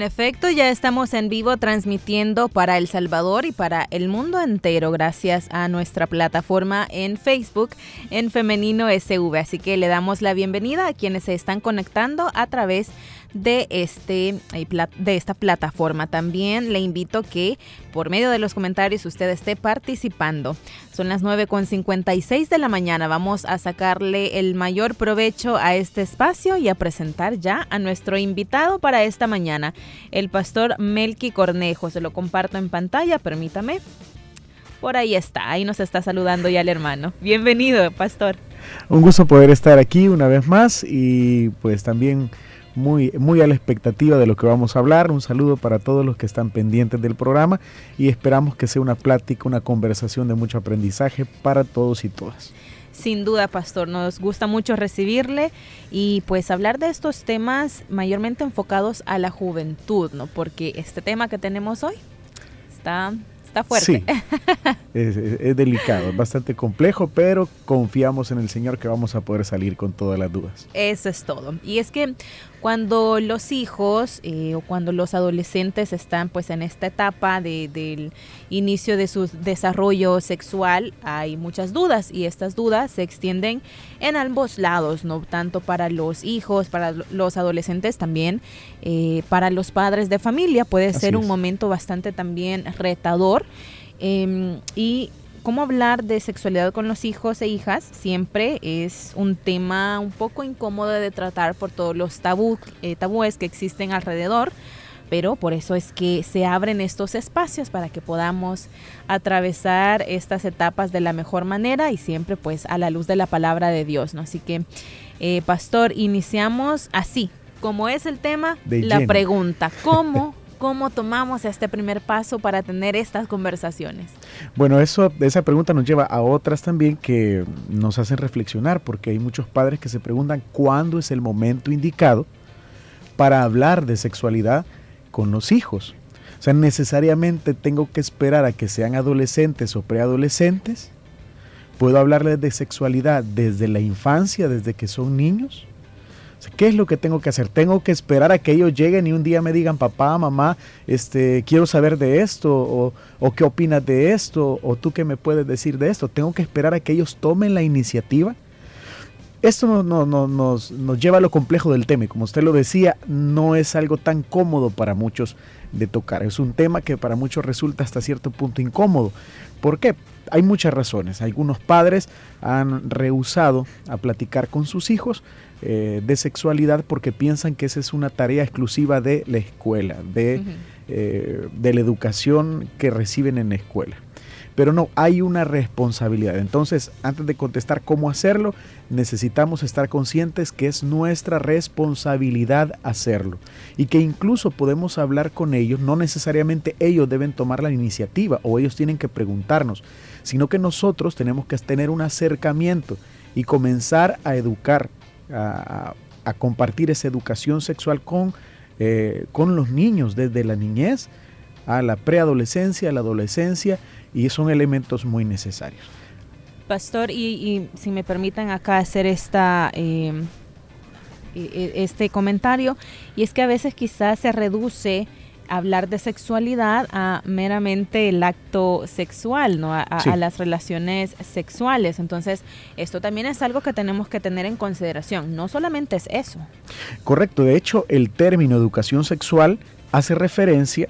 En efecto ya estamos en vivo transmitiendo para El Salvador y para el mundo entero gracias a nuestra plataforma en Facebook en Femenino SV. Así que le damos la bienvenida a quienes se están conectando a través de de, este, eh, de esta plataforma. También le invito que por medio de los comentarios usted esté participando. Son las 9.56 de la mañana. Vamos a sacarle el mayor provecho a este espacio y a presentar ya a nuestro invitado para esta mañana, el pastor Melqui Cornejo. Se lo comparto en pantalla, permítame. Por ahí está, ahí nos está saludando ya el hermano. Bienvenido, pastor. Un gusto poder estar aquí una vez más y pues también muy, muy a la expectativa de lo que vamos a hablar. Un saludo para todos los que están pendientes del programa y esperamos que sea una plática, una conversación de mucho aprendizaje para todos y todas. Sin duda, pastor, nos gusta mucho recibirle y pues hablar de estos temas mayormente enfocados a la juventud, ¿no? Porque este tema que tenemos hoy está Está fuerte. Sí, es, delicado, es bastante complejo, pero confiamos en el Señor que vamos a poder salir con todas las dudas. Eso es todo. Y es que cuando los hijos eh, o cuando los adolescentes están pues en esta etapa del inicio de su desarrollo sexual hay muchas dudas y estas dudas se extienden en ambos lados, no tanto para los hijos, para los adolescentes también, eh, para los padres de familia puede ser un momento bastante también retador em, y cómo hablar de sexualidad con los hijos e hijas siempre es un tema un poco incómodo de tratar por todos los tabú, eh, tabúes que existen alrededor, pero por eso es que se abren estos espacios para que podamos atravesar estas etapas de la mejor manera y siempre pues a la luz de la palabra de Dios, ¿no? Así que, eh, pastor, iniciamos así, como es el tema, la pregunta, ¿cómo cómo tomamos este primer paso para tener estas conversaciones? Bueno, eso, esa pregunta nos lleva a otras también que nos hacen reflexionar, porque hay muchos padres que se preguntan cuándo es el momento indicado para hablar de sexualidad con los hijos. O sea, necesariamente tengo que esperar a que sean adolescentes o preadolescentes. ¿Puedo hablarles de sexualidad desde la infancia, desde que son niños? ¿Qué es lo que tengo que hacer? Tengo que esperar a que ellos lleguen y un día me digan, papá, mamá, este, quiero saber de esto, o, qué opinas de esto, o tú qué me puedes decir de esto. Tengo que esperar a que ellos tomen la iniciativa. Esto no, nos, nos lleva a lo complejo del tema y como usted lo decía, no es algo tan cómodo para muchos de tocar. Es un tema que para muchos resulta hasta cierto punto incómodo. ¿Por qué? Hay muchas razones. Algunos padres han rehusado a platicar con sus hijos eh, de sexualidad porque piensan que esa es una tarea exclusiva de la escuela, de, eh, de la educación que reciben en la escuela. Pero no, hay una responsabilidad. Entonces, antes de contestar cómo hacerlo, necesitamos estar conscientes que es nuestra responsabilidad hacerlo. Y que incluso podemos hablar con ellos, no necesariamente ellos deben tomar la iniciativa o ellos tienen que preguntarnos, sino que nosotros tenemos que tener un acercamiento y comenzar a educar a, compartir esa educación sexual con, eh, con los niños desde la niñez a la preadolescencia, a la adolescencia, y son elementos muy necesarios. Pastor, y, si me permitan acá hacer esta, em, e, e, este comentario, y es que a veces quizás se reduce hablar de sexualidad a meramente el acto sexual, ¿no? A, las relaciones sexuales. Entonces, esto también es algo que tenemos que tener en consideración. No solamente es eso. Correcto. De hecho, el término educación sexual hace referencia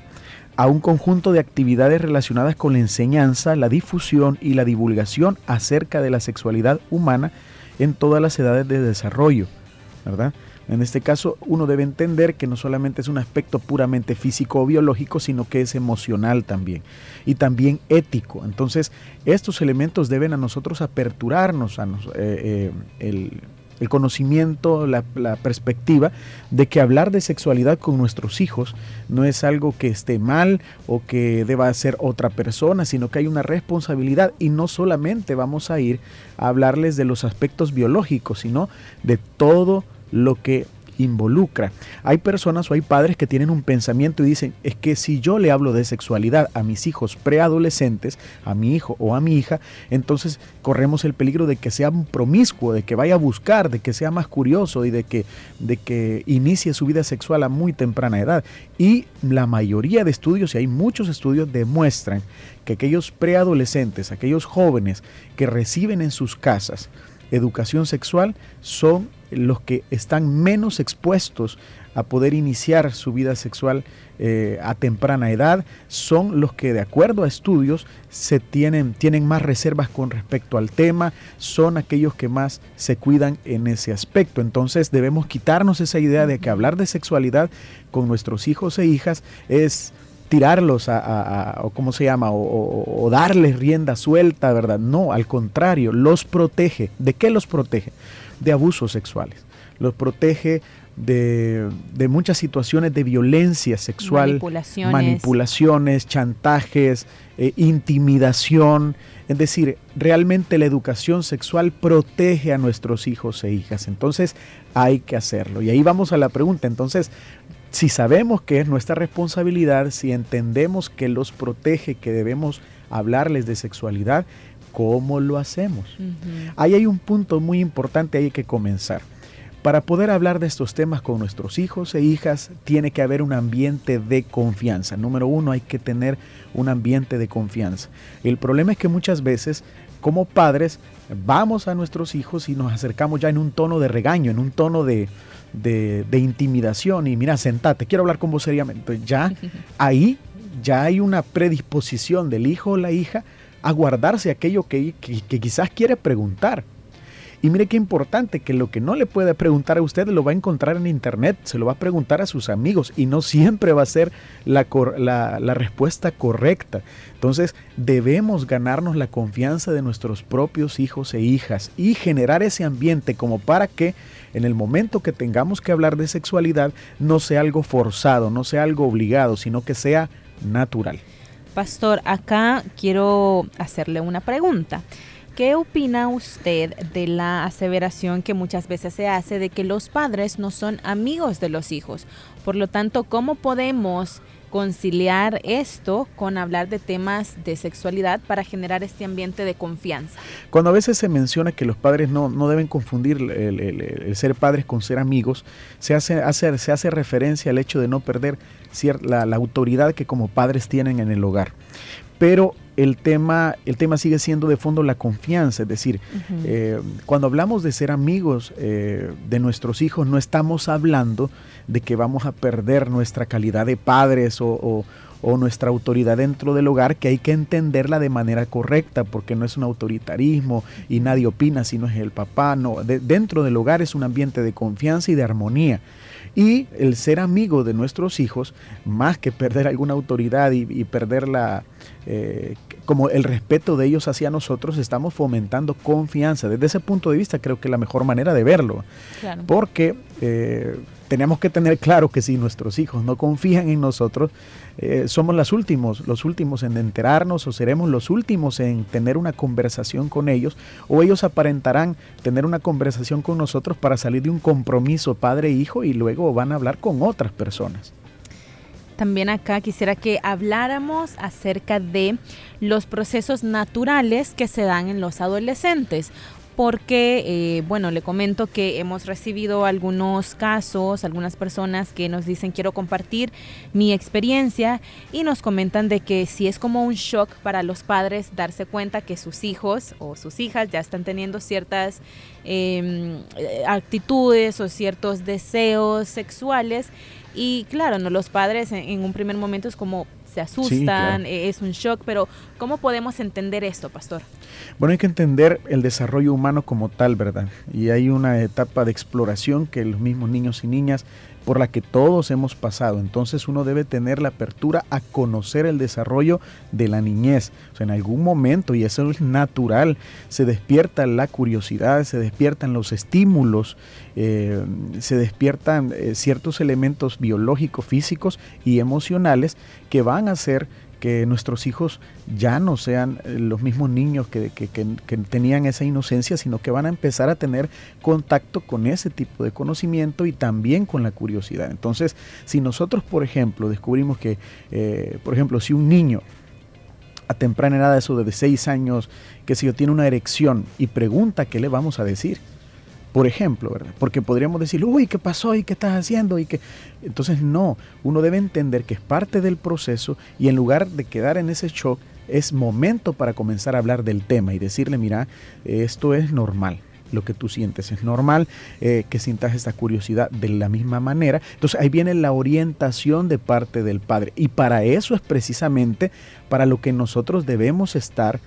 a un conjunto de actividades relacionadas con la enseñanza, la difusión y la divulgación acerca de la sexualidad humana en todas las edades de desarrollo, ¿verdad? En este caso, uno debe entender que no solamente es un aspecto puramente físico o biológico, sino que es emocional también y también ético. Entonces, estos elementos deben a nosotros aperturarnos a eh, eh, el conocimiento, la, perspectiva de que hablar de sexualidad con nuestros hijos no es algo que esté mal o que deba hacer otra persona, sino que hay una responsabilidad. Y no solamente vamos a ir a hablarles de los aspectos biológicos, sino de todo lo que involucra. Hay personas o hay padres que tienen un pensamiento y dicen, es que si yo le hablo de sexualidad a mis hijos preadolescentes, a mi hijo o a mi hija, entonces corremos el peligro de que sea un promiscuo, de que vaya a buscar, de que sea más curioso y de que, de que inicie su vida sexual a muy temprana edad. Y la mayoría de estudios, y hay muchos estudios, demuestran que aquellos preadolescentes, aquellos jóvenes que reciben en sus casas educación sexual, son los que están menos expuestos a poder iniciar su vida sexual eh, a temprana edad, son los que de acuerdo a estudios se tienen, tienen más reservas con respecto al tema, son aquellos que más se cuidan en ese aspecto. Entonces debemos quitarnos esa idea de que hablar de sexualidad con nuestros hijos e hijas es tirarlos a, o cómo se llama, o, o, darles rienda suelta, ¿verdad? No, al contrario, los protege. ¿De qué los protege? De abusos sexuales, los protege de, muchas situaciones de violencia sexual, manipulaciones, chantajes, eh, intimidación. Es decir, realmente la educación sexual protege a nuestros hijos e hijas. Entonces hay que hacerlo. Y ahí vamos a la pregunta. Entonces, si sabemos que es nuestra responsabilidad, si entendemos que los protege, que debemos hablarles de sexualidad, ¿Cómo lo hacemos? Ahí hay un punto muy importante, hay que comenzar. Para poder hablar de estos temas con nuestros hijos e hijas, tiene que haber un ambiente de confianza. Número uno, hay que tener un ambiente de confianza. El problema es que muchas veces, como padres, vamos a nuestros hijos y nos acercamos ya en un tono de regaño, en un tono de, de, intimidación. Y mira, sentate, quiero hablar con vos seriamente. Ya ahí ya hay una predisposición del hijo o la hija a guardarse aquello que, quizás quiere preguntar. Y mire qué importante que lo que no le puede preguntar a usted lo va a encontrar en internet, se lo va a preguntar a sus amigos y no siempre va a ser la, la, respuesta correcta. Entonces debemos ganarnos la confianza de nuestros propios hijos e hijas y generar ese ambiente como para que en el momento que tengamos que hablar de sexualidad no sea algo forzado, no sea algo obligado, sino que sea natural. Pastor, acá quiero hacerle una pregunta. ¿Qué opina usted de la aseveración que muchas veces se hace de que los padres no son amigos de los hijos? Por lo tanto, ¿cómo podemos conciliar esto con hablar de temas de sexualidad para generar este ambiente de confianza. Cuando a veces se menciona que los padres no, deben confundir el, ser padres con ser amigos, se hace, se hace referencia al hecho de no perder la autoridad que como padres tienen en el hogar. Pero el tema, el tema sigue siendo de fondo la confianza, es decir, eh, cuando hablamos de ser amigos eh, de nuestros hijos, no estamos hablando de que vamos a perder nuestra calidad de padres o, nuestra autoridad dentro del hogar, que hay que entenderla de manera correcta, porque no es un autoritarismo y nadie opina si no es el papá, no, dentro del hogar es un ambiente de confianza y de armonía. Y el ser amigo de nuestros hijos, más que perder alguna autoridad y, perder la, eh, como el respeto de ellos hacia nosotros, estamos fomentando confianza. Desde ese punto de vista creo que es la mejor manera de verlo. Porque eh, tenemos que tener claro que si nuestros hijos no confían en nosotros, eh, somos los últimos, los últimos en enterarnos o seremos los últimos en tener una conversación con ellos o ellos aparentarán tener una conversación con nosotros para salir de un compromiso padre-hijo y luego van a hablar con otras personas. También acá quisiera que habláramos acerca de los procesos naturales que se dan en los adolescentes porque, eh, bueno, le comento que hemos recibido algunos casos, algunas personas que nos dicen quiero compartir mi experiencia y nos comentan de que si es como un shock para los padres darse cuenta que sus hijos o sus hijas ya están teniendo ciertas em, actitudes o ciertos deseos sexuales y claro, no los padres en, un primer momento es como se asustan, eh, es un shock, pero ¿cómo podemos entender esto, pastor? Bueno, hay que entender el desarrollo humano como tal, ¿verdad? Y hay una etapa de exploración que los mismos niños y niñas por la que todos hemos pasado. Entonces uno debe tener la apertura a conocer el desarrollo de la niñez. En algún momento, y eso es natural, se despierta la curiosidad, se despiertan los estímulos, eh, se despiertan eh, ciertos elementos biológicos, físicos y emocionales que van a ser que nuestros hijos ya no sean eh, los mismos niños que, tenían esa inocencia, sino que van a empezar a tener contacto con ese tipo de conocimiento y también con la curiosidad. Entonces, si nosotros, por ejemplo, descubrimos que, eh, por ejemplo, si un niño a temprana edad, eso de 6 años, que si yo tiene una erección y pregunta, ¿qué le vamos a decir? Por ejemplo, ¿verdad? Porque podríamos decir, uy, ¿qué pasó? ¿Y qué estás haciendo? Y que Entonces, no, uno debe entender que es parte del proceso y en lugar de quedar en ese shock, es momento para comenzar a hablar del tema y decirle, mira, esto es normal, lo que tú sientes es normal, eh, que sientas esta curiosidad de la misma manera. Entonces ahí viene la orientación de parte del padre y para eso es precisamente para lo que nosotros debemos estar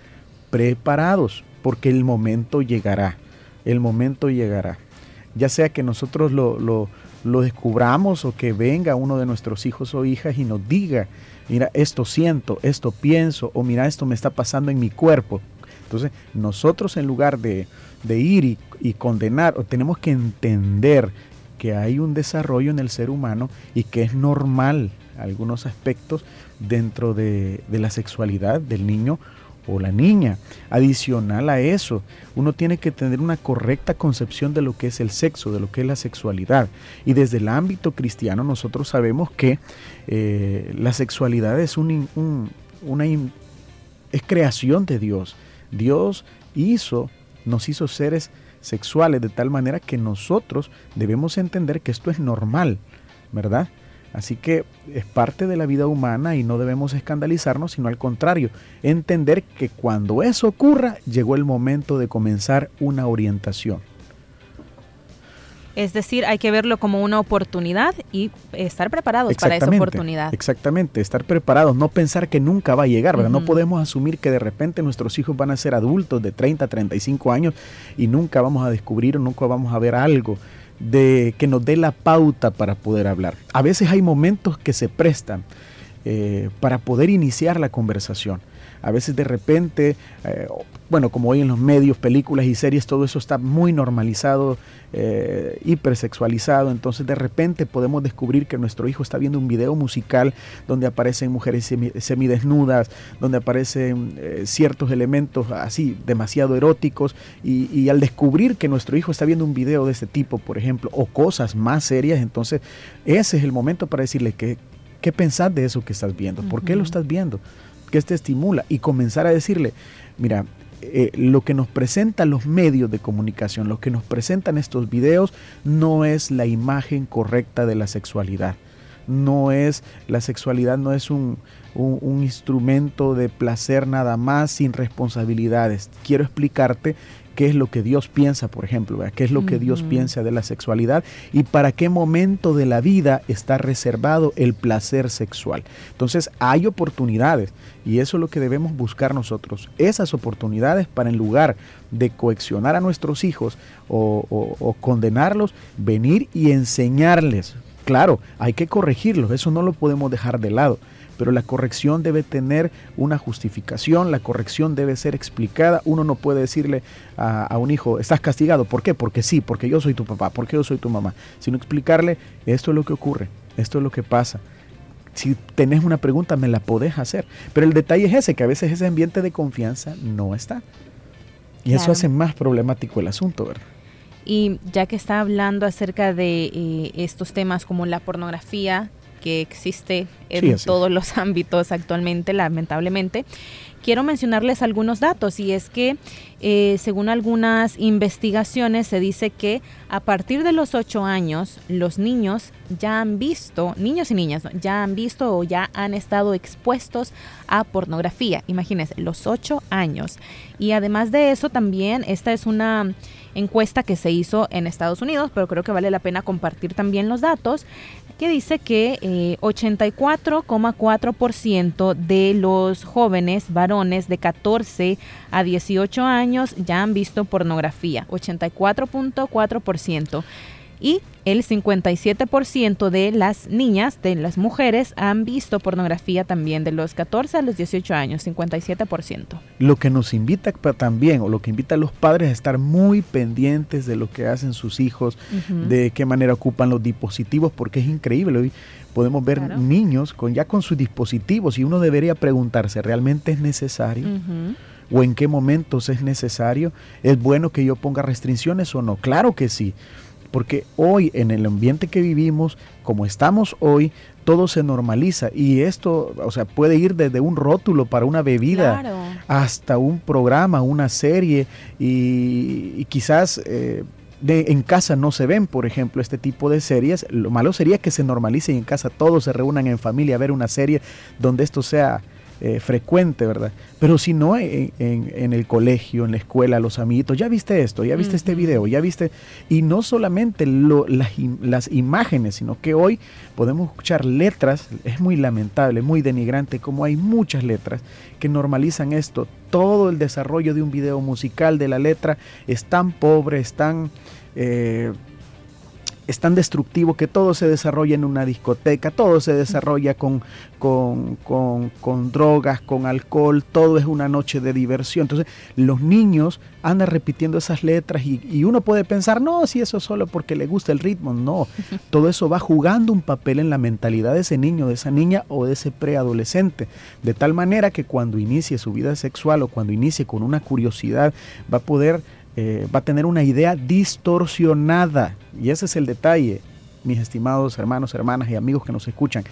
preparados, porque el momento llegará el momento llegará. Ya sea que nosotros lo, lo, descubramos o que venga uno de nuestros hijos o hijas y nos diga, mira, esto siento, esto pienso, o mira, esto me está pasando en mi cuerpo. Entonces, nosotros en lugar de, ir y, y, condenar, tenemos que entender que hay un desarrollo en el ser humano y que es normal algunos aspectos dentro de, de la sexualidad del niño o la niña. Adicional a eso, uno tiene que tener una correcta concepción de lo que es el sexo, de lo que es la sexualidad. Y desde el ámbito cristiano nosotros sabemos que eh, la sexualidad es, una, es creación de Dios. Dios hizo, nos hizo seres sexuales de tal manera que nosotros debemos entender que esto es normal, ¿verdad? Así que es parte de la vida humana y no debemos escandalizarnos, sino al contrario, entender que cuando eso ocurra, llegó el momento de comenzar una orientación. Es decir, hay que verlo como una oportunidad y estar preparados para esa oportunidad. Exactamente, estar preparados, no pensar que nunca va a llegar, ¿verdad? No podemos asumir que de repente nuestros hijos van a ser adultos de 30, 35 años y nunca vamos a descubrir o nunca vamos a ver algo de que nos dé la pauta para poder hablar. A veces hay momentos que se prestan eh, para poder iniciar la conversación. A veces de repente, eh, bueno, como hoy en los medios, películas y series, todo eso está muy normalizado, eh, hipersexualizado. Entonces de repente podemos descubrir que nuestro hijo está viendo un video musical donde aparecen mujeres semidesnudas, donde aparecen eh, ciertos elementos así demasiado eróticos. Y, al descubrir que nuestro hijo está viendo un video de ese tipo, por ejemplo, o cosas más serias, entonces ese es el momento para decirle que, ¿qué pensás de eso que estás viendo? ¿Por qué lo estás viendo? ¿Qué te estimula? Y comenzar a decirle, mira, eh, lo que nos presentan los medios de comunicación, lo que nos presentan estos videos, no es la imagen correcta de la sexualidad. No es, la sexualidad no es un, un instrumento de placer nada más sin responsabilidades. Quiero explicarte qué es lo que Dios piensa, por ejemplo, qué es lo que Dios piensa de la sexualidad y para qué momento de la vida está reservado el placer sexual. Entonces hay oportunidades y eso es lo que debemos buscar nosotros, esas oportunidades para en lugar de coaccionar a nuestros hijos o, o condenarlos, venir y enseñarles. Claro, hay que corregirlos, eso no lo podemos dejar de lado pero la corrección debe tener una justificación, la corrección debe ser explicada. Uno no puede decirle a, un hijo, estás castigado, ¿por qué? Porque sí, porque yo soy tu papá, porque yo soy tu mamá, sino explicarle, esto es lo que ocurre, esto es lo que pasa. Si tenés una pregunta, me la podés hacer. Pero el detalle es ese, que a veces ese ambiente de confianza no está. Y eso hace más problemático el asunto, ¿verdad? Y ya que está hablando acerca de eh, estos temas como la pornografía, que existe en todos los ámbitos actualmente, lamentablemente. Quiero mencionarles algunos datos y es que eh, según algunas investigaciones se dice que a partir de los 8 años los niños ya han visto, niños y niñas, ya han visto o ya han estado expuestos a pornografía. Imagínense, los 8 años. Y además de eso también esta es una encuesta que se hizo en Estados Unidos, pero creo que vale la pena compartir también los datos que dice que 84% 4,4% de los jóvenes varones de 14 a 18 años ya han visto pornografía, 84.4% y el 57% de las niñas, de las mujeres, han visto pornografía también de los 14 a los 18 años, 57%. Lo que nos invita también, o lo que invita a los padres a estar muy pendientes de lo que hacen sus hijos, de qué manera ocupan los dispositivos, porque es increíble. Hoy podemos ver niños con ya con sus dispositivos y uno debería preguntarse, ¿realmente es necesario? o en qué momentos es necesario. ¿Es bueno que yo ponga restricciones o no? Claro que sí porque hoy en el ambiente que vivimos, como estamos hoy, todo se normaliza. Y esto, o sea, puede ir desde un rótulo para una bebida hasta un programa, una serie. Y, quizás... Eh, de, en casa no se ven, por ejemplo, este tipo de series. Lo malo sería que se normalice y en casa todos se reúnan en familia a ver una serie donde esto sea eh, frecuente, ¿verdad? Pero si no en, el colegio, en la escuela, los amiguitos, ya viste esto, ya viste este video, ya viste, y no solamente las, imágenes, sino que hoy podemos escuchar letras, es muy lamentable, muy denigrante, como hay muchas letras que normalizan esto, todo el desarrollo de un video musical de la letra es tan pobre, es tan... Eh, es tan destructivo que todo se desarrolla en una discoteca, todo se desarrolla con, con, drogas, con alcohol, todo es una noche de diversión. Entonces los niños andan repitiendo esas letras y, y, uno puede pensar, no, si eso es solo porque le gusta el ritmo, no, todo eso va jugando un papel en la mentalidad de ese niño, de esa niña o de ese preadolescente, de tal manera que cuando inicie su vida sexual o cuando inicie con una curiosidad va a poder eh, va a tener una idea distorsionada. Y ese es el detalle, mis estimados hermanos, hermanas y amigos que nos escuchan.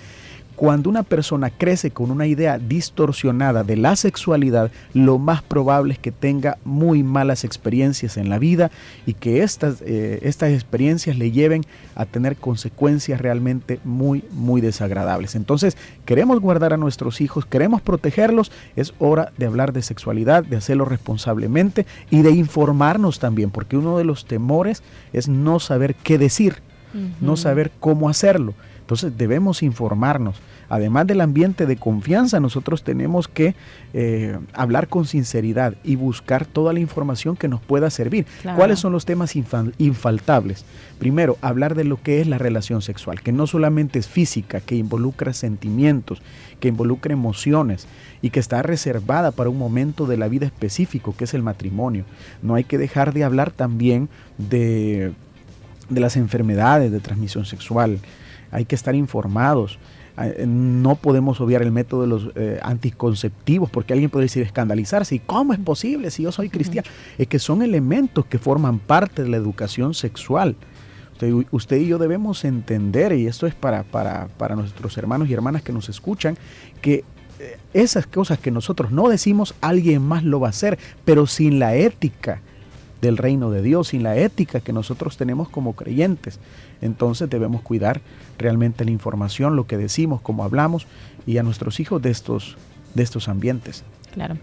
Cuando una persona crece con una idea distorsionada de la sexualidad, lo más probable es que tenga muy malas experiencias en la vida y que estas, eh, estas experiencias le lleven a tener consecuencias realmente muy, muy desagradables. Entonces, queremos guardar a nuestros hijos, queremos protegerlos, es hora de hablar de sexualidad, de hacerlo responsablemente y de informarnos también, porque uno de los temores es no saber qué decir, no saber cómo hacerlo. Entonces debemos informarnos además del ambiente de confianza, nosotros tenemos que eh, hablar con sinceridad y buscar toda la información que nos pueda servir. ¿Cuáles son los temas infaltables? Primero, hablar de lo que es la relación sexual, que no solamente es física, que involucra sentimientos, que involucra emociones y que está reservada para un momento de la vida específico, que es el matrimonio. No hay que dejar de hablar también de, de las enfermedades de transmisión sexual. Hay que estar informados Ah, eh, no podemos obviar el método de los eh, anticonceptivos, porque alguien puede decir escandalizarse. ¿Y cómo es posible si yo soy cristiano? Es que son elementos que forman parte de la educación sexual. Usted, y yo debemos entender, y esto es para, para, para nuestros hermanos y hermanas que nos escuchan, que eh, esas cosas que nosotros no decimos, alguien más lo va a hacer, pero sin la ética del reino de Dios, sin la ética que nosotros tenemos como creyentes. Entonces debemos cuidar realmente la información, lo que decimos, cómo hablamos y a nuestros hijos de estos, de estos ambientes. Claro.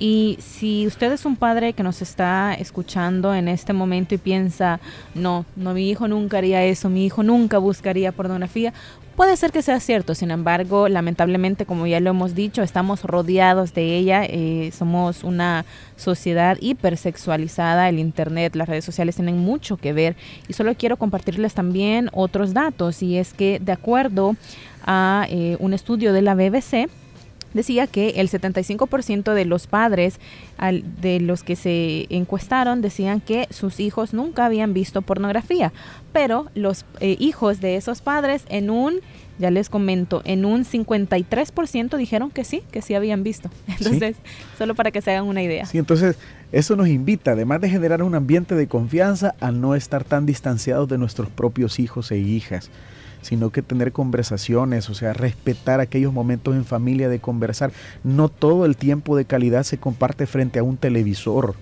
Y si usted es un padre que nos está escuchando en este momento y piensa, no, no, mi hijo nunca haría eso, mi hijo nunca buscaría pornografía, puede ser que sea cierto, sin embargo, lamentablemente, como ya lo hemos dicho, estamos rodeados de ella, eh, somos una sociedad hipersexualizada, el Internet, las redes sociales tienen mucho que ver. Y solo quiero compartirles también otros datos y es que de acuerdo a eh, un estudio de la BBC, decía que el 75% de los padres de los que se encuestaron decían que sus hijos nunca habían visto pornografía, pero los eh, hijos de esos padres en un, ya les comento, en un 53% dijeron que sí, que sí habían visto. Entonces, solo para que se hagan una idea. Sí, entonces eso nos invita, además de generar un ambiente de confianza, a no estar tan distanciados de nuestros propios hijos e hijas sino que tener conversaciones, o sea, respetar aquellos momentos en familia de conversar. No todo el tiempo de calidad se comparte frente a un televisor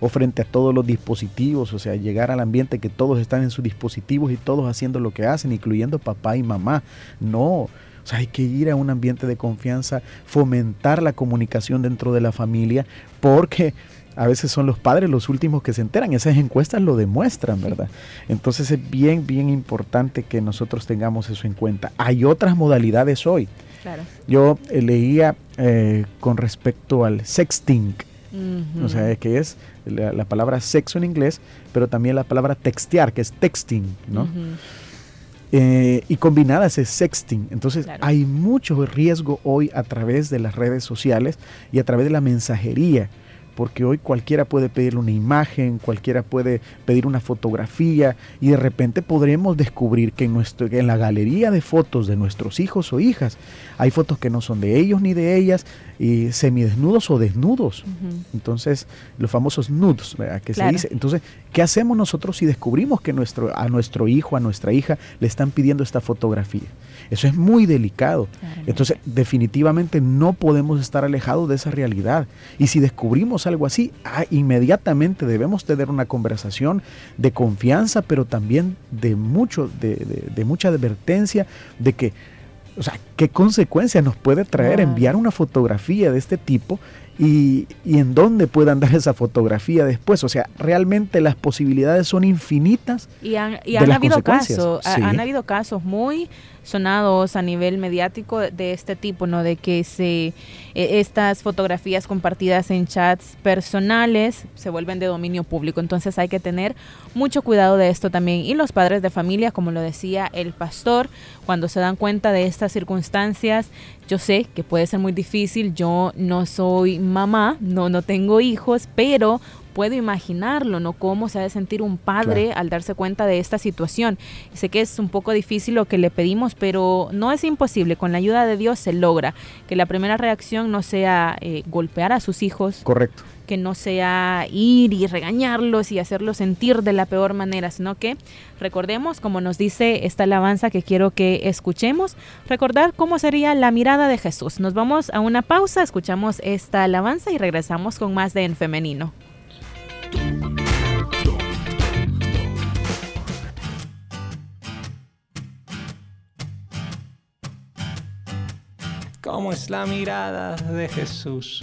o frente a todos los dispositivos, o sea, llegar al ambiente que todos están en sus dispositivos y todos haciendo lo que hacen, incluyendo papá y mamá. No, o sea, hay que ir a un ambiente de confianza, fomentar la comunicación dentro de la familia, porque a veces son los padres los últimos que se enteran. Esas encuestas lo demuestran, ¿verdad? Entonces es bien, bien importante que nosotros tengamos eso en cuenta. Hay otras modalidades hoy. Yo eh, leía eh, con respecto al sexting, o sea, que es la, palabra sexo en inglés, pero también la palabra textear, que es texting, ¿no? Eh, y combinadas es sexting. Entonces hay mucho riesgo hoy a través de las redes sociales y a través de la mensajería porque hoy cualquiera puede pedir una imagen, cualquiera puede pedir una fotografía y de repente podremos descubrir que en, nuestro, en la galería de fotos de nuestros hijos o hijas hay fotos que no son de ellos ni de ellas, y semidesnudos o desnudos. Entonces, los famosos nudes, ¿verdad? Que se dice. Entonces, ¿qué hacemos nosotros si descubrimos que nuestro, a nuestro hijo, a nuestra hija, le están pidiendo esta fotografía? Eso es muy delicado. Entonces, definitivamente no podemos estar alejados de esa realidad. Y si descubrimos algo así, ah, inmediatamente debemos tener una conversación de confianza, pero también de, mucho, de, mucha advertencia de que, o sea, qué consecuencias nos puede traer enviar una fotografía de este tipo y, en dónde puedan dar esa fotografía después. O sea, realmente las posibilidades son infinitas. Y han, han habido casos, han habido casos muy sonados a nivel mediático de este tipo, ¿no? De que se e, estas fotografías compartidas en chats personales se vuelven de dominio público. Entonces hay que tener mucho cuidado de esto también. Y los padres de familia, como lo decía el pastor, cuando se dan cuenta de estas circunstancias, yo sé que puede ser muy difícil. Yo no soy mamá, no, no tengo hijos, pero puedo imaginarlo, ¿no? Cómo se ha de sentir un padre al darse cuenta de esta situación. sé que es un poco difícil lo que le pedimos, pero no es imposible. Con la ayuda de Dios se logra que la primera reacción no sea eh, golpear a sus hijos. Correcto que no sea ir y regañarlos y hacerlos sentir de la peor manera, sino que recordemos, como nos dice esta alabanza que quiero que escuchemos, recordar cómo sería la mirada de Jesús. Nos vamos a una pausa, escuchamos esta alabanza y regresamos con más de En Femenino. ¿Cómo es la mirada de Jesús?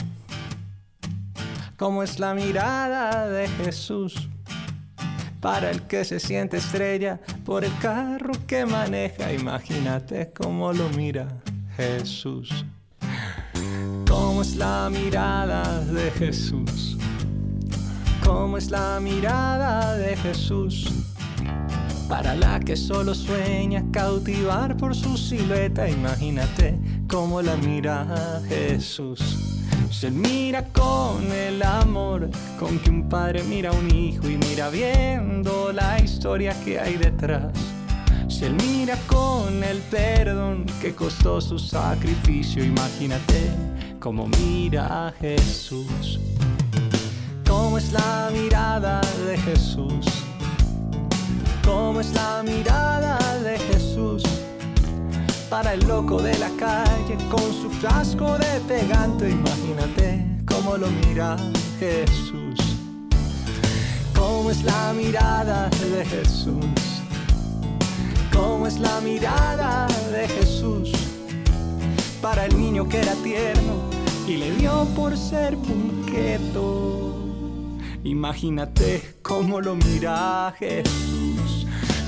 ¿Cómo es la mirada de Jesús? Para el que se siente estrella por el carro que maneja, imagínate cómo lo mira Jesús. ¿Cómo es la mirada de Jesús? Cómo es la mirada de Jesús. Para la que solo sueña cautivar por su silueta, imagínate cómo la mira Jesús. Se mira con el amor con que un padre mira a un hijo y mira viendo la historia que hay detrás. Se mira con el perdón que costó su sacrificio, imagínate cómo mira Jesús cómo es la mirada de Jesús, cómo es la mirada de Jesús. Para el loco de la calle con su frasco de pegante, imagínate cómo lo mira Jesús. Cómo es la mirada de Jesús, cómo es la mirada de Jesús. Para el niño que era tierno y le dio por ser punqueto. Imagínate cómo lo mira Jesús.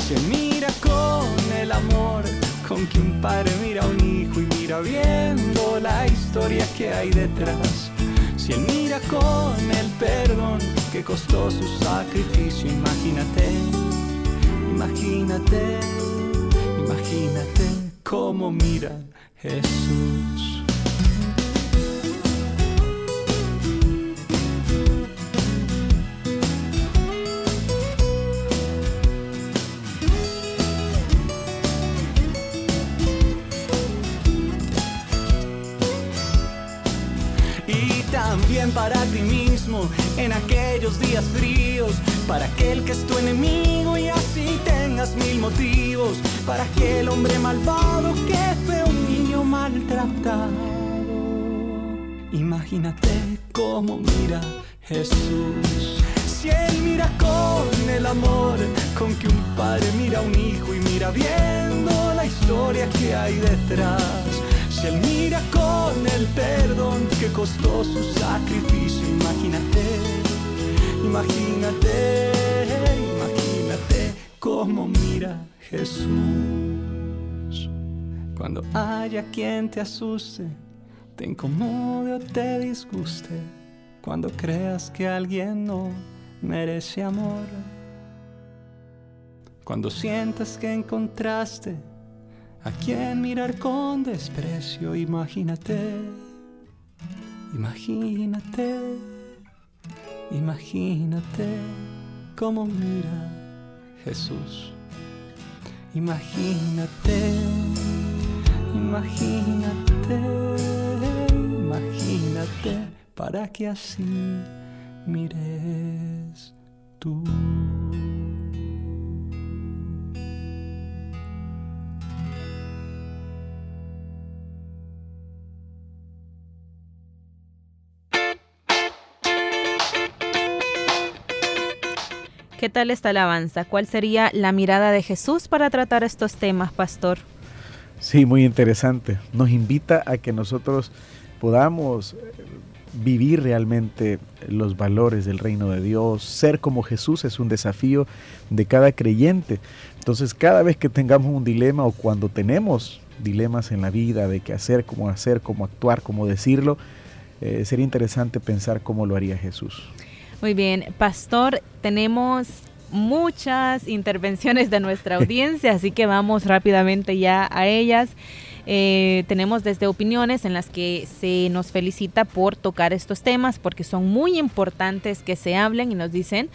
Se mira con el amor con que un padre mira a un hijo y mira viendo la historia que hay detrás. Si él mira con el perdón que costó su sacrificio, imagínate, imagínate, imagínate cómo mira Jesús. Para ti mismo en aquellos días fríos, para aquel que es tu enemigo y así tengas mil motivos, para aquel hombre malvado que fue un niño maltratado. Imagínate cómo mira Jesús. Si él mira con el amor con que un padre mira a un hijo y mira viendo la historia que hay detrás si él mira con el perdón que costó su sacrificio, imagínate, imagínate, imagínate cómo mira Jesús. Cuando haya quien te asuste, te incomode o te disguste. Cuando creas que alguien no merece amor. Cuando sientas que encontraste a quien mirar con desprecio, imagínate, imagínate, imagínate cómo mira Jesús. Imagínate, imagínate, imagínate para que así mires tú. ¿Qué tal esta alabanza? ¿Cuál sería la mirada de Jesús para tratar estos temas, pastor? Sí, muy interesante. Nos invita a que nosotros podamos eh, vivir realmente los valores del reino de Dios. Ser como Jesús es un desafío de cada creyente. Entonces, cada vez que tengamos un dilema o cuando tenemos dilemas en la vida de qué hacer, cómo hacer, cómo actuar, cómo decirlo, eh, sería interesante pensar cómo lo haría Jesús. Muy bien, pastor, tenemos muchas intervenciones de nuestra audiencia, así que vamos rápidamente ya a ellas. Eh, tenemos desde opiniones en las que se nos felicita por tocar estos temas porque son muy importantes que se hablen y nos dicen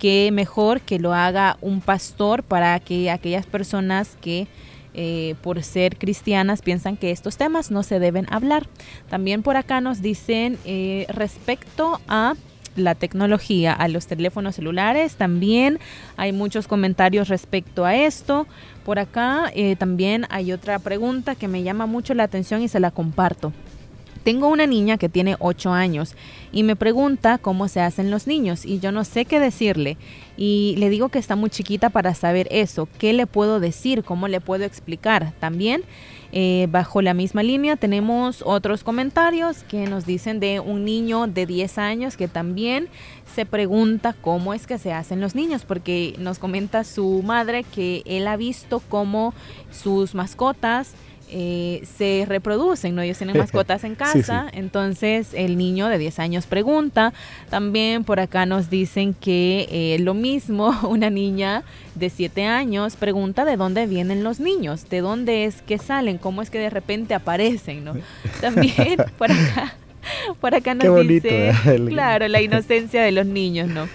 que mejor que lo haga un pastor para que aquellas personas que eh, por ser cristianas piensan que estos temas no se deben hablar. También por acá nos dicen eh, respecto a la tecnología a los teléfonos celulares. También hay muchos comentarios respecto a esto. Por acá eh, también hay otra pregunta que me llama mucho la atención y se la comparto. Tengo una niña que tiene 8 años y me pregunta cómo se hacen los niños y yo no sé qué decirle. Y le digo que está muy chiquita para saber eso, qué le puedo decir, cómo le puedo explicar. También eh, bajo la misma línea tenemos otros comentarios que nos dicen de un niño de 10 años que también se pregunta cómo es que se hacen los niños, porque nos comenta su madre que él ha visto cómo sus mascotas eh, se reproducen, ¿no? Ellos tienen mascotas en casa, entonces el niño de 10 años pregunta. También por acá nos dicen que eh, lo mismo, una niña de 7 años pregunta de dónde vienen los niños, de dónde es que salen, cómo es que de repente aparecen, ¿no? También por acá. Por acá nos dice, ¿eh? claro, la inocencia de los niños, ¿no?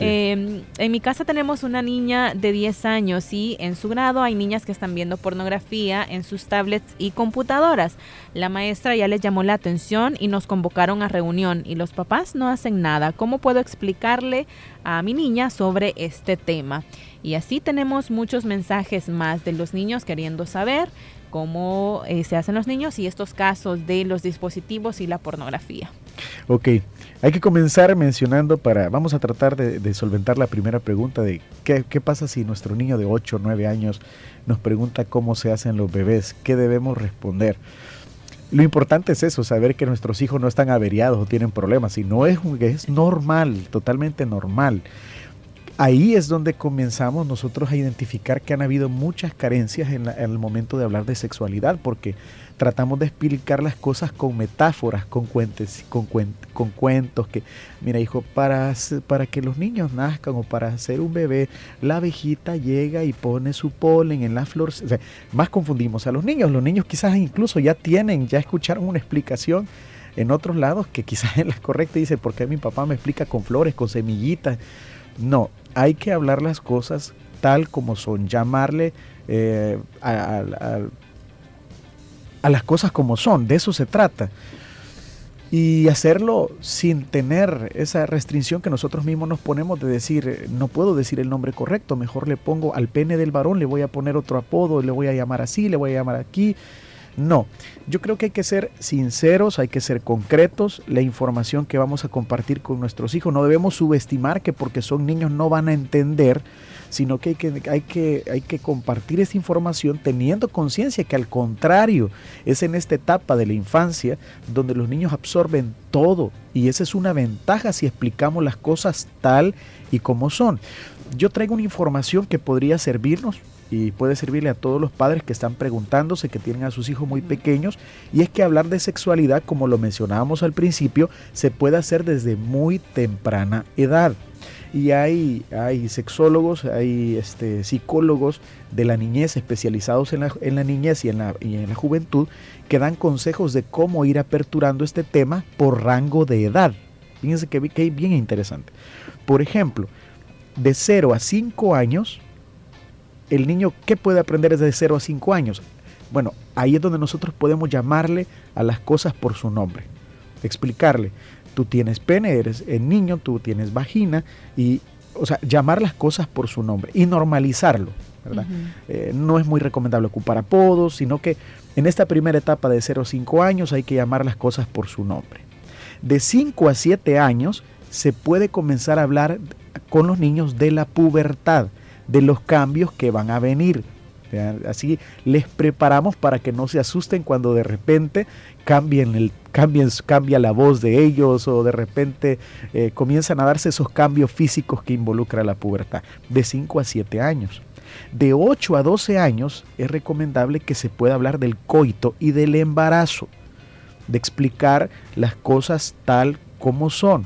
Em, en mi casa tenemos una niña de 10 años y en su grado hay niñas que están viendo pornografía en sus tablets y computadoras. La maestra ya les llamó la atención y nos convocaron a reunión y los papás no hacen nada. ¿Cómo puedo explicarle a mi niña sobre este tema? Y así tenemos muchos mensajes más de los niños queriendo saber cómo eh, se hacen los niños y estos casos de los dispositivos y la pornografía. Ok, hay que comenzar mencionando para, vamos a tratar de, solventar la primera pregunta de ¿qué, pasa si nuestro niño de 8 o 9 años nos pregunta cómo se hacen los bebés, qué debemos responder. Lo importante es eso, saber que nuestros hijos no están averiados o tienen problemas, y no es, es normal, totalmente normal ahí es donde comenzamos nosotros a identificar que han habido muchas carencias en, el momento de hablar de sexualidad, porque tratamos de explicar las cosas con metáforas, con, cuentes, con, con cuentos, que, mira hijo, para, para que los niños nazcan o para hacer un bebé, la abejita llega y pone su polen en la flor. más confundimos a los niños, los niños quizás incluso ya tienen, ya escucharon una explicación en otros lados que quizás es la correcta y dice, ¿por qué mi papá me explica con flores, con semillitas? No, hay que hablar las cosas tal como son, llamarle eh, las cosas como son, de eso se trata. Y hacerlo sin tener esa restricción que nosotros mismos nos ponemos de decir, no puedo decir el nombre correcto, mejor le pongo al pene del varón, le voy a poner otro apodo, le voy a llamar así, le voy a llamar aquí. No, yo creo que hay que ser sinceros, hay que ser concretos. La información que vamos a compartir con nuestros hijos no debemos subestimar que porque son niños no van a entender sino que hay que, hay que, hay que compartir esa información teniendo conciencia que al contrario, es en esta etapa de la infancia donde los niños absorben todo y esa es una ventaja si explicamos las cosas tal y como son. Yo traigo una información que podría servirnos y puede servirle a todos los padres que están preguntándose, que tienen a sus hijos muy pequeños, y es que hablar de sexualidad, como lo mencionábamos al principio, se puede hacer desde muy temprana edad. Y hay, hay sexólogos, hay este, psicólogos de la niñez especializados en la, en la niñez y en la, y en la juventud que dan consejos de cómo ir aperturando este tema por rango de edad. Fíjense que, que bien interesante. Por ejemplo, de 0 a 5 años, el niño, ¿qué puede aprender desde 0 a 5 años? Bueno, ahí es donde nosotros podemos llamarle a las cosas por su nombre, explicarle, tú tienes pene, eres el niño, tú tienes vagina, y, o sea, llamar las cosas por su nombre y normalizarlo, ¿verdad? Eh, no es muy recomendable ocupar apodos, sino que en esta primera etapa de 0 a 5 años hay que llamar las cosas por su nombre. De 5 a 7 años se puede comenzar a hablar con los niños de la pubertad de los cambios que van a venir. Así les preparamos para que no se asusten cuando de repente cambien el, cambien, cambia la voz de ellos o de repente eh, comienzan a darse esos cambios físicos que involucra la pubertad, de 5 a 7 años. De 8 a 12 años es recomendable que se pueda hablar del coito y del embarazo, de explicar las cosas tal como son.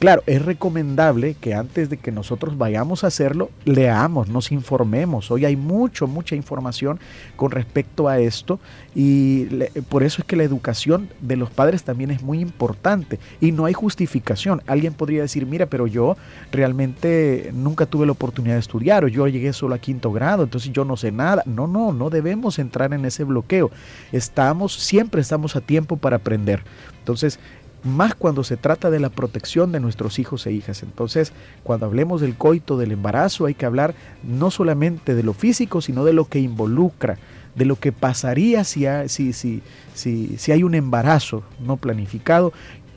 Claro, es recomendable que antes de que nosotros vayamos a hacerlo, leamos, nos informemos. Hoy hay mucho, mucha información con respecto a esto y por eso es que la educación de los padres también es muy importante y no hay justificación. Alguien podría decir, mira, pero yo realmente nunca tuve la oportunidad de estudiar o yo llegué solo a quinto grado, entonces yo no sé nada. No, no, no debemos entrar en ese bloqueo. Estamos, siempre estamos a tiempo para aprender. Entonces, más cuando se trata de la protección de nuestros hijos e hijas. Entonces, cuando hablemos del coito, del embarazo, hay que hablar no solamente de lo físico, sino de lo que involucra, de lo que pasaría si hay, si, si, si, hay un embarazo no planificado,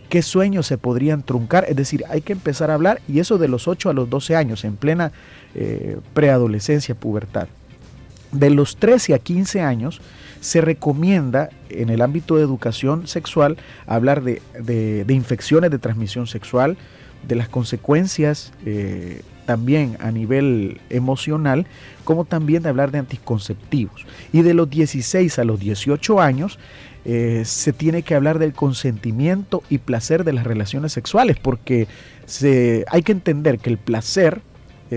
qué sueños se podrían truncar. Es decir, hay que empezar a hablar, y eso de los 8 a los 12 años, en plena eh, preadolescencia, pubertad. De los 13 a 15 años, se recomienda en el ámbito de educación sexual hablar de, infecciones de transmisión sexual, de las consecuencias eh, también a nivel emocional, como también de hablar de anticonceptivos. Y de los 16 a los 18 años eh, se tiene que hablar del consentimiento y placer de las relaciones sexuales, porque se, hay que entender que el placer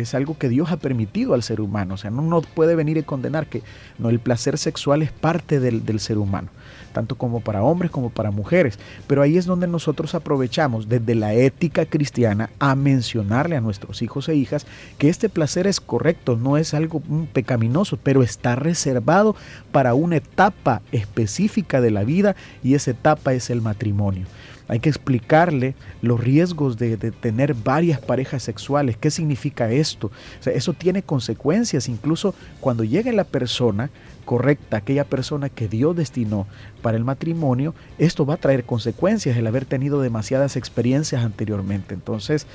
es algo que Dios ha permitido al ser humano. O sea, no, no puede venir y condenar que no, el placer sexual es parte del, del, ser humano, tanto como para hombres como para mujeres. Pero ahí es donde nosotros aprovechamos desde la ética cristiana a mencionarle a nuestros hijos e hijas que este placer es correcto, no es algo pecaminoso, pero está reservado para una etapa específica de la vida y esa etapa es el matrimonio. Hay que explicarle los riesgos de, tener varias parejas sexuales. ¿Qué significa esto? eso tiene consecuencias. Incluso cuando llegue la persona correcta, aquella persona que Dios destinó para el matrimonio, esto va a traer consecuencias el haber tenido demasiadas experiencias anteriormente. Entonces,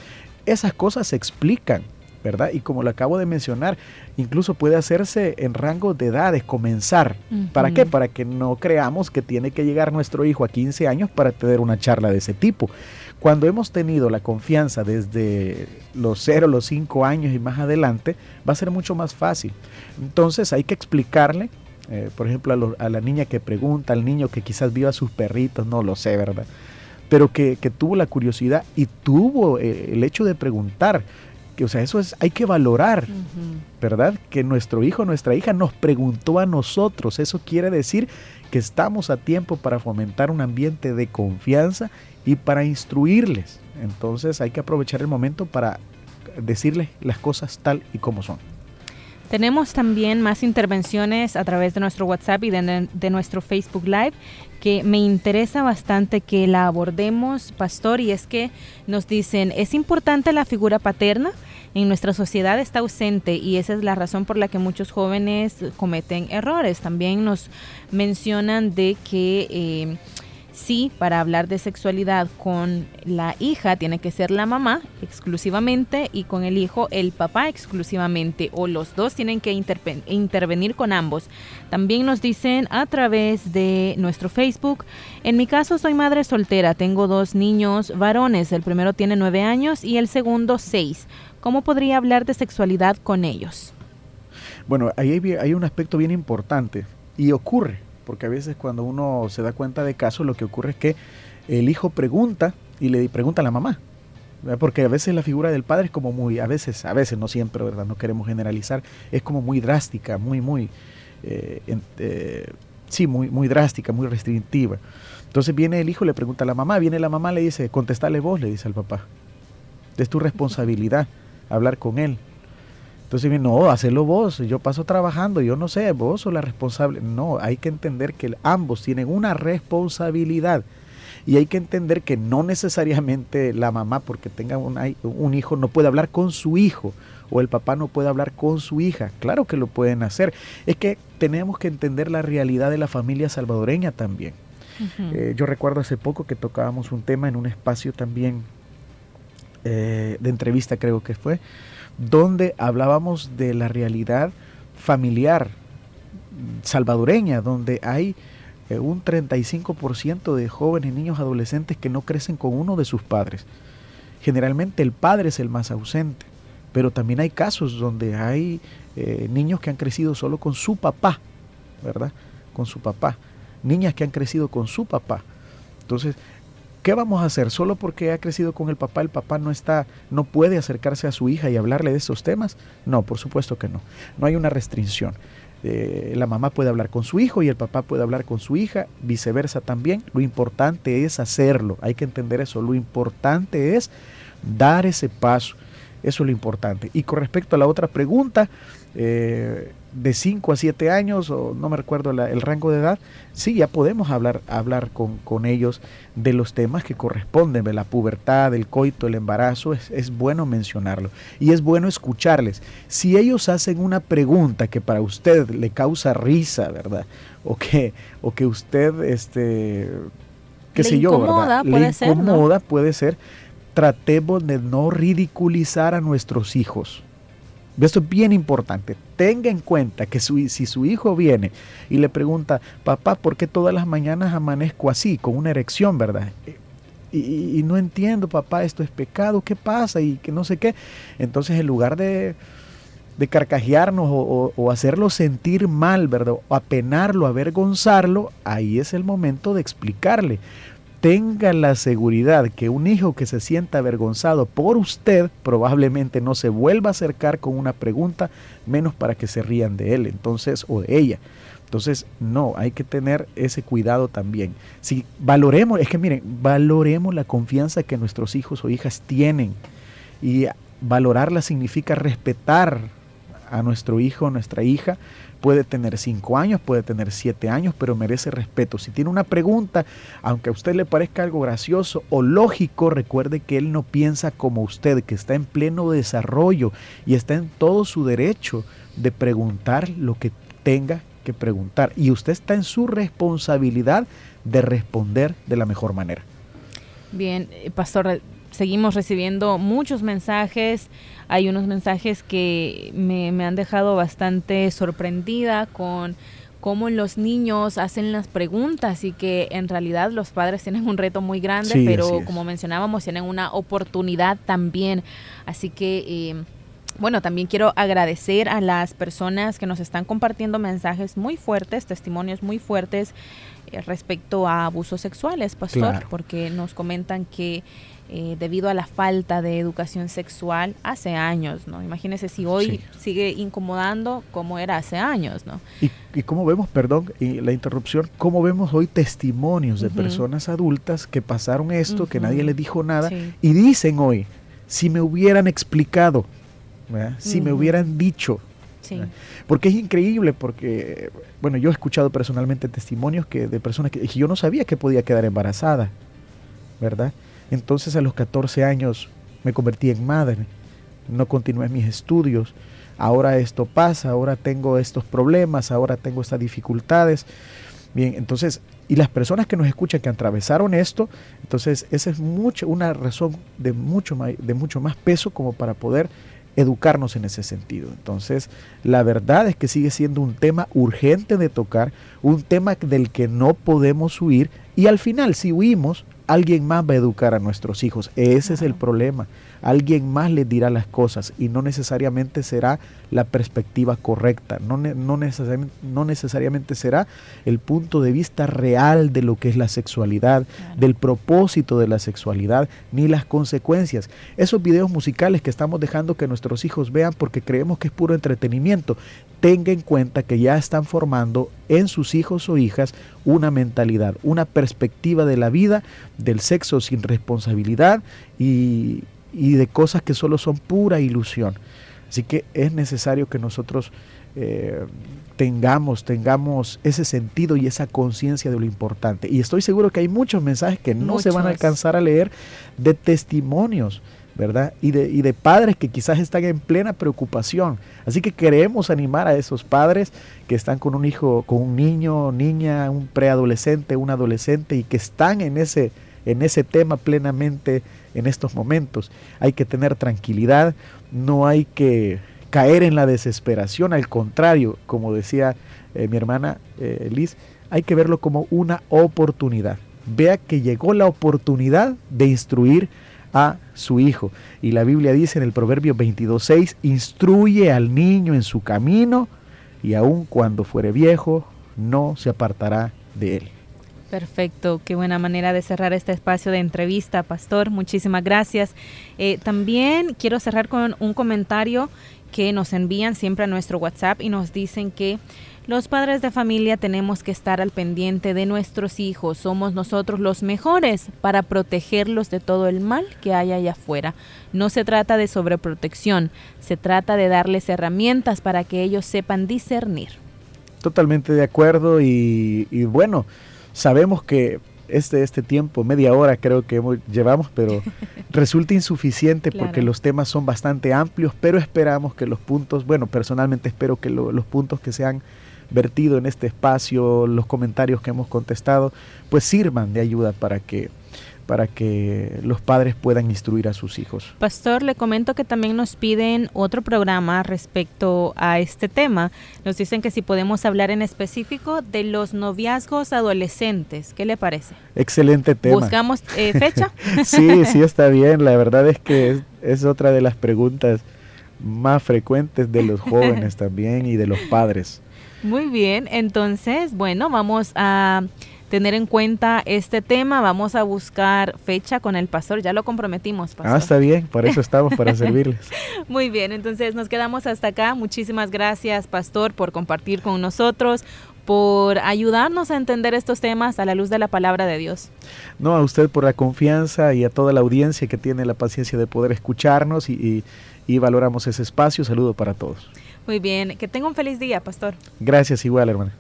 esas cosas se explican ¿verdad? Y como lo acabo de mencionar, incluso puede hacerse en rango de edades, comenzar. ¿Para qué? Para que no creamos que tiene que llegar nuestro hijo a 15 años para tener una charla de ese tipo. Cuando hemos tenido la confianza desde los 0, los 5 años y más adelante, va a ser mucho más fácil. Entonces hay que explicarle eh, por ejemplo, a, la niña que pregunta, al niño que quizás vio a sus perritos, no lo sé, ¿verdad? Pero que, tuvo la curiosidad y tuvo eh, el hecho de preguntar o sea, eso es, hay que valorar, ¿verdad? Que nuestro hijo, nuestra hija nos preguntó a nosotros. Eso quiere decir que estamos a tiempo para fomentar un ambiente de confianza y para instruirles. Entonces hay que aprovechar el momento para decirles las cosas tal y como son. Tenemos también más intervenciones a través de nuestro WhatsApp y de, nuestro Facebook Live que me interesa bastante que la abordemos, pastor, y es que nos dicen, es importante la figura paterna, en nuestra sociedad está ausente y esa es la razón por la que muchos jóvenes cometen errores. También nos mencionan de que... Eh, Sí, para hablar de sexualidad con la hija tiene que ser la mamá exclusivamente y con el hijo el papá exclusivamente o los dos tienen que intervenir con ambos. También nos dicen a través de nuestro Facebook, en mi caso soy madre soltera, tengo dos niños varones, el primero tiene nueve años y el segundo seis. ¿Cómo podría hablar de sexualidad con ellos? Bueno, ahí hay, un aspecto bien importante y ocurre, porque a veces cuando uno se da cuenta de caso, lo que ocurre es que el hijo pregunta y le pregunta a la mamá. Porque a veces la figura del padre es como muy, a veces, a veces, no siempre, ¿verdad? No queremos generalizar, es como muy drástica, muy, muy, eh, eh, sí, muy, muy drástica, muy restrictiva. Entonces viene el hijo, le pregunta a la mamá, viene la mamá, le dice, contestale vos, le dice al papá. Es tu responsabilidad hablar con él. Entonces, no, hacelo vos, yo paso trabajando, yo no sé, vos sos la responsable. No, hay que entender que ambos tienen una responsabilidad. Y hay que entender que no necesariamente la mamá, porque tenga un, un, hijo, no puede hablar con su hijo o el papá no puede hablar con su hija. Claro que lo pueden hacer. Es que tenemos que entender la realidad de la familia salvadoreña también. Eh, yo recuerdo hace poco que tocábamos un tema en un espacio también eh, de entrevista, creo que fue, donde hablábamos de la realidad familiar salvadoreña, donde hay eh, un 35% de jóvenes, niños, adolescentes que no crecen con uno de sus padres. Generalmente el padre es el más ausente, pero también hay casos donde hay eh, niños que han crecido solo con su papá, ¿verdad? Con su papá. Niñas que han crecido con su papá. Entonces, ¿Qué vamos a hacer? ¿Solo porque ha crecido con el papá, el papá no está, no puede acercarse a su hija y hablarle de esos temas? No, por supuesto que no. No hay una restricción. Eh, la mamá puede hablar con su hijo y el papá puede hablar con su hija, viceversa también. Lo importante es hacerlo, hay que entender eso. Lo importante es dar ese paso. Eso es lo importante. Y con respecto a la otra pregunta, eh, de 5 a 7 años, o no me recuerdo el rango de edad, sí, ya podemos hablar, hablar con, con, ellos de los temas que corresponden, de la pubertad, el coito, el embarazo, es, es, bueno mencionarlo. Y es bueno escucharles. Si ellos hacen una pregunta que para usted le causa risa, ¿verdad? O que, o que usted, este, qué sé yo, ¿verdad? Puede le ser, incomoda, puede ser. Tratemos de no ridiculizar a nuestros hijos esto es bien importante. Tenga en cuenta que si su hijo viene y le pregunta, papá, ¿por qué todas las mañanas amanezco así, con una erección, verdad? Y, no entiendo, papá, esto es pecado, ¿qué pasa? Y que no sé qué. Entonces, en lugar de, de carcajearnos o, o, hacerlo sentir mal, ¿verdad? O apenarlo, avergonzarlo, ahí es el momento de explicarle tenga la seguridad que un hijo que se sienta avergonzado por usted probablemente no se vuelva a acercar con una pregunta, menos para que se rían de él, entonces, o de ella. Entonces, no, hay que tener ese cuidado también. Si valoremos, es que miren, valoremos la confianza que nuestros hijos o hijas tienen. Y valorarla significa respetar a nuestro hijo o nuestra hija, Puede tener cinco años, puede tener siete años, pero merece respeto. Si tiene una pregunta, aunque a usted le parezca algo gracioso o lógico, recuerde que él no piensa como usted, que está en pleno desarrollo y está en todo su derecho de preguntar lo que tenga que preguntar. Y usted está en su responsabilidad de responder de la mejor manera. Bien, eh, pastor, seguimos recibiendo muchos mensajes. Hay unos mensajes que me, han dejado bastante sorprendida con cómo los niños hacen las preguntas y que en realidad los padres tienen un reto muy grande, pero como mencionábamos, tienen una oportunidad también. Así que... Eh, bueno, también quiero agradecer a las personas que nos están compartiendo mensajes muy fuertes, testimonios muy fuertes eh, respecto a abusos sexuales, pastor, porque nos comentan que eh, debido a la falta de educación sexual hace años, ¿no? Imagínese si hoy sigue incomodando como era hace años, ¿no? Y, y cómo vemos, perdón, y la interrupción, cómo vemos hoy testimonios de personas adultas que pasaron esto, que nadie les dijo nada, y dicen hoy, si me hubieran explicado, si me hubieran dicho, porque es increíble, porque, bueno, yo he escuchado personalmente testimonios que de personas que, que yo no sabía que podía quedar embarazada, ¿verdad? Entonces a los 14 años me convertí en madre, no continué mis estudios, ahora esto pasa, ahora tengo estos problemas, ahora tengo estas dificultades. Bien, entonces, Y las personas que nos escuchan que atravesaron esto, entonces esa es mucho, una razón de mucho, de mucho más peso como para poder educarnos en ese sentido. Entonces, la verdad es que sigue siendo un tema urgente de tocar, un tema del que no podemos huir y al final si huimos, alguien más va a educar a nuestros hijos. Ese es el problema alguien más les dirá las cosas y no necesariamente será la perspectiva correcta, no, no, necesariamente, no necesariamente será el punto de vista real de lo que es la sexualidad, del propósito de la sexualidad, ni las consecuencias. Esos videos musicales que estamos dejando que nuestros hijos vean porque creemos que es puro entretenimiento, tenga en cuenta que ya están formando en sus hijos o hijas una mentalidad, una perspectiva de la vida, del sexo sin responsabilidad y, y de cosas que solo son pura ilusión. Así que es necesario que nosotros eh, tengamos, tengamos ese sentido y esa conciencia de lo importante. Y estoy seguro que hay muchos mensajes que no se van a alcanzar a leer de testimonios, ¿verdad? Y de, y de padres que quizás están en plena preocupación. Así que queremos animar a esos padres que están con un hijo, con un niño, niña, un preadolescente, un adolescente y que están en ese, en ese tema plenamente en estos momentos. Hay que tener tranquilidad, no hay que caer en la desesperación, al contrario, como decía eh, mi hermana eh, Liz, hay que verlo como una oportunidad. Vea que llegó la oportunidad de instruir a su hijo. Y la Biblia dice en el Proverbio 22.6, instruye al niño en su camino y aun cuando fuere viejo, no se apartará de él. Perfecto, qué buena manera de cerrar este espacio de entrevista, Pastor. Muchísimas gracias. Eh, también quiero cerrar con un comentario que nos envían siempre a nuestro WhatsApp y nos dicen que los padres de familia tenemos que estar al pendiente de nuestros hijos. Somos nosotros los mejores para protegerlos de todo el mal que hay allá afuera. No se trata de sobreprotección, se trata de darles herramientas para que ellos sepan discernir. Totalmente de acuerdo y, y bueno. Sabemos que este, este tiempo, media hora creo que llevamos, pero resulta insuficiente porque los temas son bastante amplios, pero esperamos que los puntos, bueno, personalmente espero que los puntos que se han vertido en este espacio, los comentarios que hemos contestado, pues sirvan de ayuda para que para que los padres puedan instruir a sus hijos. Pastor, le comento que también nos piden otro programa respecto a este tema. Nos dicen que si podemos hablar en específico de los noviazgos adolescentes. ¿Qué le parece? Excelente tema. ¿Buscamos eh, fecha? sí, sí está bien. La verdad es que es, es otra de las preguntas más frecuentes de los jóvenes también y de los padres. Muy bien, entonces, bueno, vamos a tener en cuenta este tema. Vamos a buscar fecha con el pastor. Ya lo comprometimos, pastor. Ah, está bien. Por eso estamos, para servirles. Muy bien. Entonces nos quedamos hasta acá. Muchísimas gracias, pastor, por compartir con nosotros por ayudarnos a entender estos temas a la luz de la palabra de Dios. No, a usted por la confianza y a toda la audiencia que tiene la paciencia de poder escucharnos y, y valoramos ese espacio. Saludo para todos. Muy bien, que tenga un feliz día, pastor. Gracias, igual, hermana.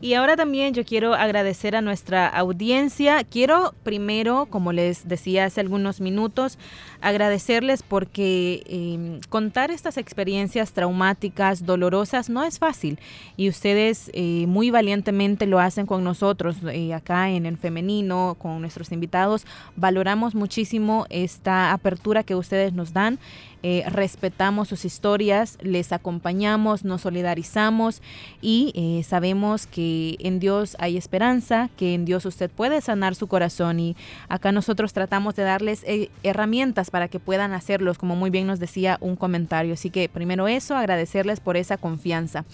Y ahora también yo quiero agradecer a nuestra audiencia. Quiero primero, como les decía hace algunos minutos, agradecerles porque em, contar estas experiencias traumáticas, dolorosas, no es fácil. Y ustedes eh, muy valientemente lo hacen con nosotros eh, acá en el femenino, con nuestros invitados. Valoramos muchísimo esta apertura que ustedes nos dan. Eh, respetamos sus historias, les acompañamos, nos solidarizamos y eh, sabemos que en Dios hay esperanza, que en Dios usted puede sanar su corazón y acá nosotros tratamos de darles eh, herramientas para que puedan hacerlos, como muy bien nos decía un comentario. Así que primero eso, agradecerles por esa confianza.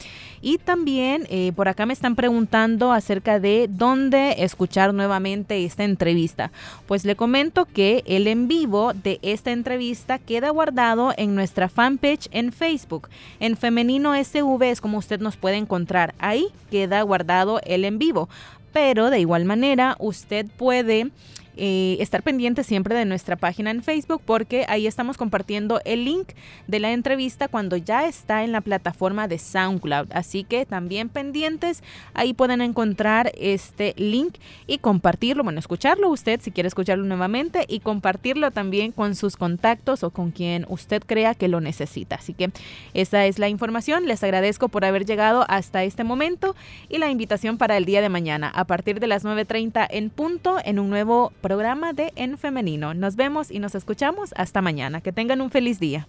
Y también por acá me están preguntando acerca de dónde escuchar nuevamente esta entrevista. Pues le comento que el en vivo de esta entrevista queda guardado en nuestra fanpage en Facebook. En Femenino SV es como usted nos puede encontrar. Ahí queda guardado el en vivo. Pero de igual manera usted puede estar pendiente siempre de nuestra página en Facebook porque ahí estamos compartiendo el link de la entrevista cuando ya está en la plataforma de SoundCloud. Así que también pendientes, ahí pueden encontrar este link y compartirlo, bueno, escucharlo usted si quiere escucharlo nuevamente y compartirlo también con sus contactos o con quien usted crea que lo necesita. Así que esa es la información. Les agradezco por haber llegado hasta este momento y la invitación para el día de mañana a partir de las 9.30 en punto en un nuevo programa de En Femenino. Nos vemos y nos escuchamos hasta mañana. Que tengan un feliz día.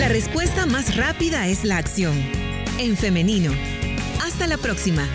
La respuesta más rápida es la acción. En femenino. Hasta la próxima.